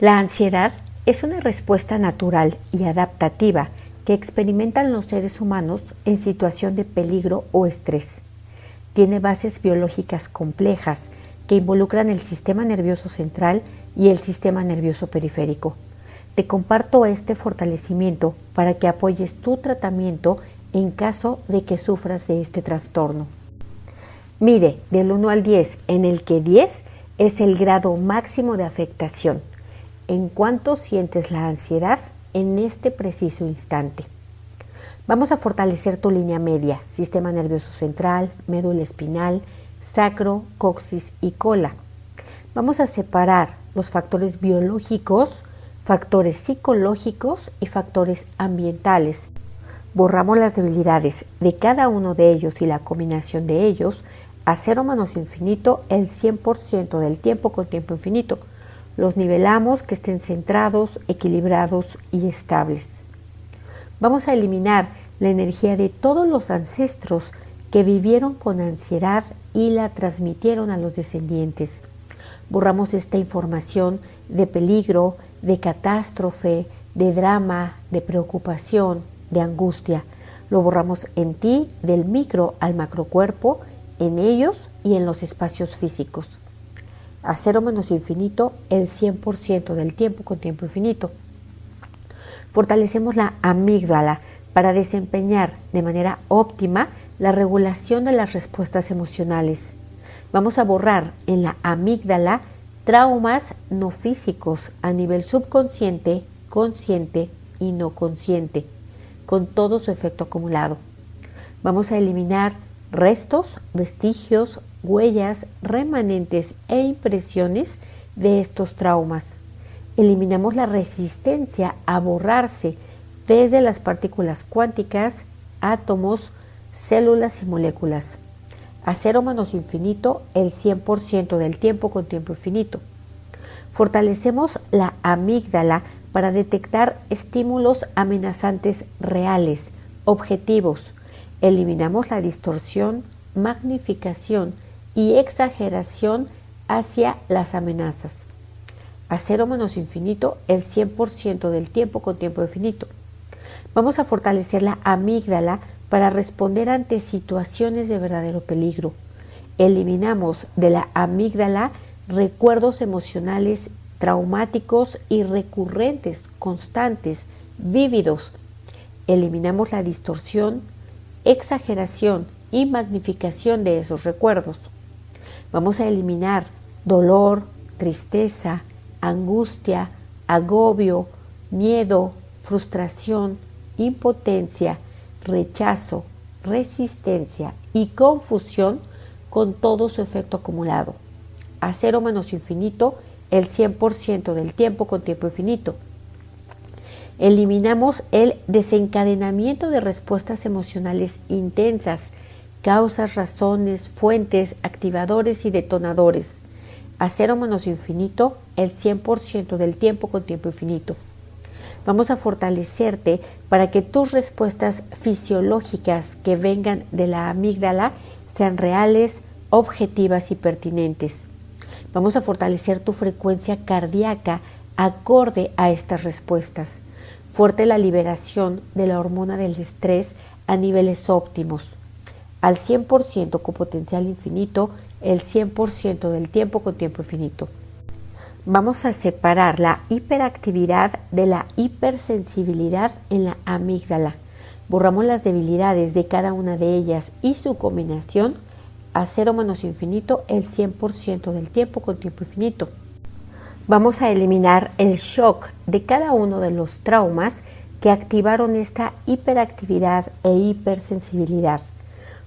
La ansiedad es una respuesta natural y adaptativa que experimentan los seres humanos en situación de peligro o estrés. Tiene bases biológicas complejas que involucran el sistema nervioso central y el sistema nervioso periférico. Te comparto este fortalecimiento para que apoyes tu tratamiento en caso de que sufras de este trastorno. Mide del 1 al 10, en el que 10 es el grado máximo de afectación. ¿En cuánto sientes la ansiedad en este preciso instante? Vamos a fortalecer tu línea media, sistema nervioso central, médula espinal, sacro, coxis y cola. Vamos a separar los factores biológicos, factores psicológicos y factores ambientales. Borramos las debilidades de cada uno de ellos y la combinación de ellos a cero menos infinito el 100% del tiempo con tiempo infinito. Los nivelamos que estén centrados, equilibrados y estables. Vamos a eliminar la energía de todos los ancestros que vivieron con ansiedad y la transmitieron a los descendientes. Borramos esta información de peligro, de catástrofe, de drama, de preocupación, de angustia. Lo borramos en ti, del micro al macrocuerpo, en ellos y en los espacios físicos. A cero menos infinito, el 100% del tiempo con tiempo infinito. Fortalecemos la amígdala para desempeñar de manera óptima la regulación de las respuestas emocionales. Vamos a borrar en la amígdala traumas no físicos a nivel subconsciente, consciente y no consciente con todo su efecto acumulado. Vamos a eliminar restos, vestigios, huellas, remanentes e impresiones de estos traumas. Eliminamos la resistencia a borrarse desde las partículas cuánticas, átomos, células y moléculas. A cero menos infinito el 100% del tiempo con tiempo infinito. Fortalecemos la amígdala para detectar estímulos amenazantes reales, objetivos. Eliminamos la distorsión, magnificación y exageración hacia las amenazas. A cero menos infinito el 100% del tiempo con tiempo infinito. Vamos a fortalecer la amígdala para responder ante situaciones de verdadero peligro. Eliminamos de la amígdala recuerdos emocionales traumáticos y recurrentes, constantes, vívidos. Eliminamos la distorsión, exageración y magnificación de esos recuerdos. Vamos a eliminar dolor, tristeza, angustia, agobio, miedo, frustración, impotencia, rechazo, resistencia y confusión con todo su efecto acumulado. A cero menos infinito el 100% del tiempo con tiempo infinito. Eliminamos el desencadenamiento de respuestas emocionales intensas, causas, razones, fuentes, activadores y detonadores. A cero menos infinito, el 100% del tiempo con tiempo infinito. Vamos a fortalecerte para que tus respuestas fisiológicas que vengan de la amígdala sean reales, objetivas y pertinentes. Vamos a fortalecer tu frecuencia cardíaca acorde a estas respuestas. Fuerte la liberación de la hormona del estrés a niveles óptimos. Al 100% con potencial infinito, el 100% del tiempo con tiempo infinito. Vamos a separar la hiperactividad de la hipersensibilidad en la amígdala. Borramos las debilidades de cada una de ellas y su combinación a cero menos infinito el 100% del tiempo con tiempo infinito. Vamos a eliminar el shock de cada uno de los traumas que activaron esta hiperactividad e hipersensibilidad.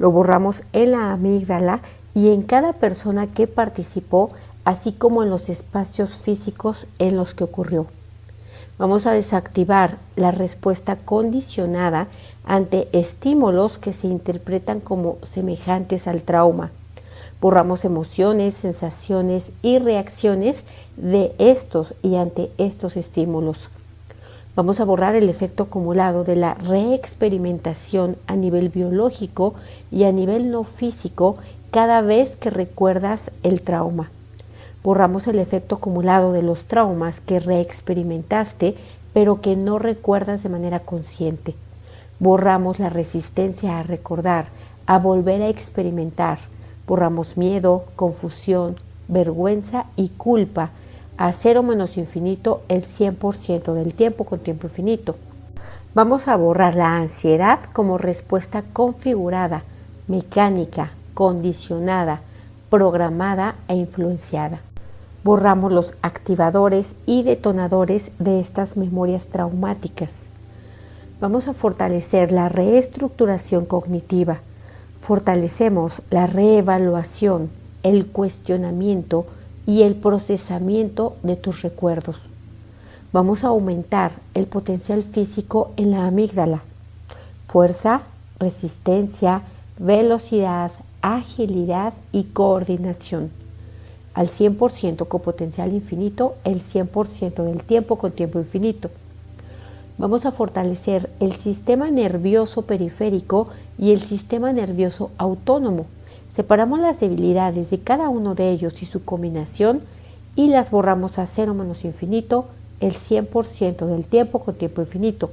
Lo borramos en la amígdala y en cada persona que participó, así como en los espacios físicos en los que ocurrió. Vamos a desactivar la respuesta condicionada ante estímulos que se interpretan como semejantes al trauma. Borramos emociones, sensaciones y reacciones de estos y ante estos estímulos. Vamos a borrar el efecto acumulado de la reexperimentación a nivel biológico y a nivel no físico cada vez que recuerdas el trauma. Borramos el efecto acumulado de los traumas que reexperimentaste pero que no recuerdas de manera consciente. Borramos la resistencia a recordar, a volver a experimentar. Borramos miedo, confusión, vergüenza y culpa a cero menos infinito el 100% del tiempo con tiempo infinito. Vamos a borrar la ansiedad como respuesta configurada, mecánica, condicionada, programada e influenciada. Borramos los activadores y detonadores de estas memorias traumáticas. Vamos a fortalecer la reestructuración cognitiva. Fortalecemos la reevaluación, el cuestionamiento y el procesamiento de tus recuerdos. Vamos a aumentar el potencial físico en la amígdala. Fuerza, resistencia, velocidad, agilidad y coordinación al 100% con potencial infinito el 100% del tiempo con tiempo infinito. Vamos a fortalecer el sistema nervioso periférico y el sistema nervioso autónomo. Separamos las debilidades de cada uno de ellos y su combinación y las borramos a cero menos infinito el 100% del tiempo con tiempo infinito.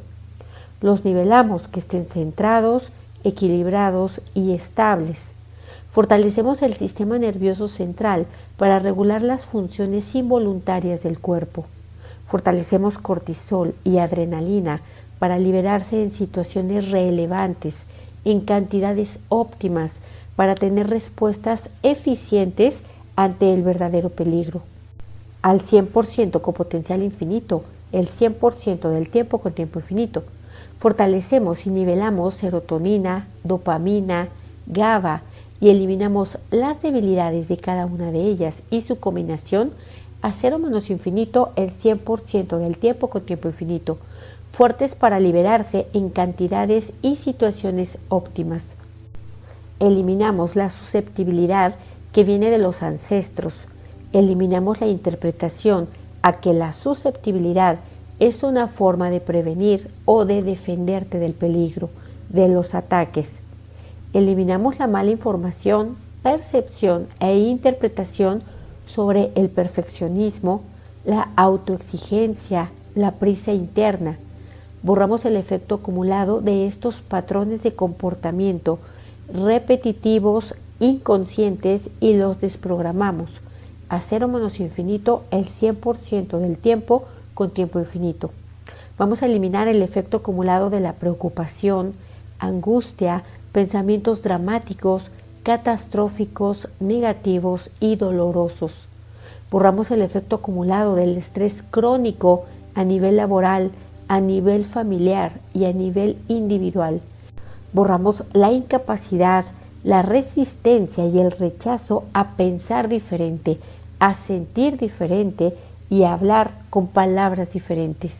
Los nivelamos que estén centrados, equilibrados y estables. Fortalecemos el sistema nervioso central para regular las funciones involuntarias del cuerpo. Fortalecemos cortisol y adrenalina para liberarse en situaciones relevantes, en cantidades óptimas, para tener respuestas eficientes ante el verdadero peligro. Al 100% con potencial infinito, el 100% del tiempo con tiempo infinito. Fortalecemos y nivelamos serotonina, dopamina, GABA, y eliminamos las debilidades de cada una de ellas y su combinación a cero menos infinito el 100% del tiempo con tiempo infinito, fuertes para liberarse en cantidades y situaciones óptimas. Eliminamos la susceptibilidad que viene de los ancestros, eliminamos la interpretación a que la susceptibilidad es una forma de prevenir o de defenderte del peligro, de los ataques eliminamos la mala información, percepción e interpretación sobre el perfeccionismo, la autoexigencia, la prisa interna. Borramos el efecto acumulado de estos patrones de comportamiento repetitivos, inconscientes y los desprogramamos a cero menos infinito el 100% del tiempo con tiempo infinito. Vamos a eliminar el efecto acumulado de la preocupación, angustia, pensamientos dramáticos, catastróficos, negativos y dolorosos. Borramos el efecto acumulado del estrés crónico a nivel laboral, a nivel familiar y a nivel individual. Borramos la incapacidad, la resistencia y el rechazo a pensar diferente, a sentir diferente y a hablar con palabras diferentes.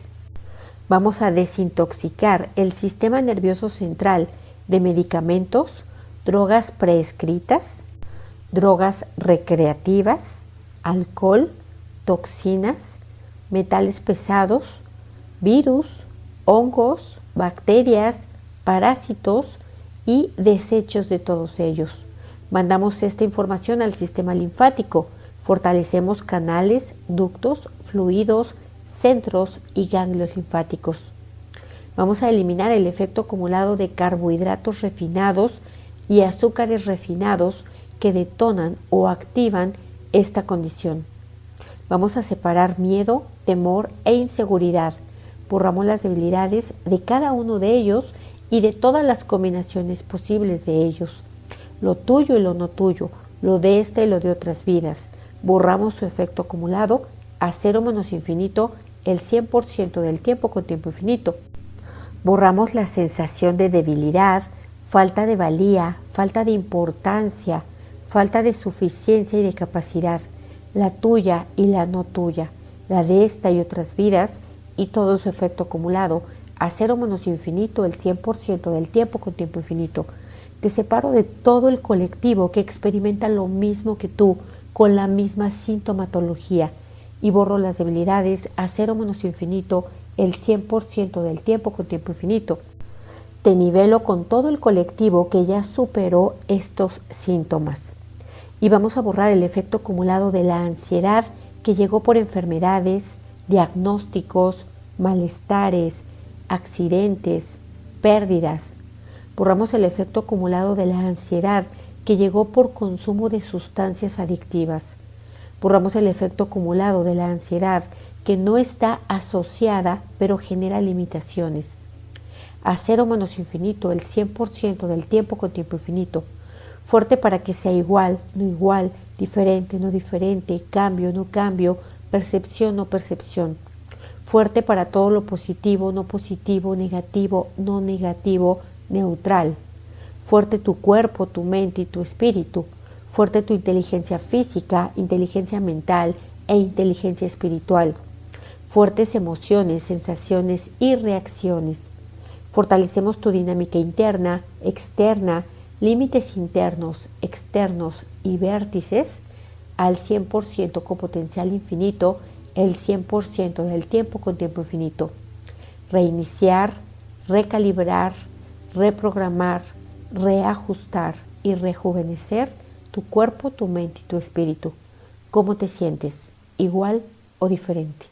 Vamos a desintoxicar el sistema nervioso central de medicamentos, drogas prescritas, drogas recreativas, alcohol, toxinas, metales pesados, virus, hongos, bacterias, parásitos y desechos de todos ellos. Mandamos esta información al sistema linfático, fortalecemos canales, ductos, fluidos, centros y ganglios linfáticos. Vamos a eliminar el efecto acumulado de carbohidratos refinados y azúcares refinados que detonan o activan esta condición. Vamos a separar miedo, temor e inseguridad. Borramos las debilidades de cada uno de ellos y de todas las combinaciones posibles de ellos. Lo tuyo y lo no tuyo, lo de esta y lo de otras vidas. Borramos su efecto acumulado a cero menos infinito el 100% del tiempo con tiempo infinito. Borramos la sensación de debilidad, falta de valía, falta de importancia, falta de suficiencia y de capacidad, la tuya y la no tuya, la de esta y otras vidas y todo su efecto acumulado, a cero menos infinito el 100% del tiempo con tiempo infinito. Te separo de todo el colectivo que experimenta lo mismo que tú, con la misma sintomatología, y borro las debilidades a cero menos infinito el 100% del tiempo con tiempo infinito. Te nivelo con todo el colectivo que ya superó estos síntomas. Y vamos a borrar el efecto acumulado de la ansiedad que llegó por enfermedades, diagnósticos, malestares, accidentes, pérdidas. Borramos el efecto acumulado de la ansiedad que llegó por consumo de sustancias adictivas. Borramos el efecto acumulado de la ansiedad que no está asociada pero genera limitaciones. A cero menos infinito, el 100% del tiempo con tiempo infinito. Fuerte para que sea igual, no igual, diferente, no diferente, cambio, no cambio, percepción, no percepción. Fuerte para todo lo positivo, no positivo, negativo, no negativo, neutral. Fuerte tu cuerpo, tu mente y tu espíritu. Fuerte tu inteligencia física, inteligencia mental e inteligencia espiritual. Fuertes emociones, sensaciones y reacciones. Fortalecemos tu dinámica interna, externa, límites internos, externos y vértices al 100% con potencial infinito, el 100% del tiempo con tiempo infinito. Reiniciar, recalibrar, reprogramar, reajustar y rejuvenecer tu cuerpo, tu mente y tu espíritu. ¿Cómo te sientes? ¿Igual o diferente?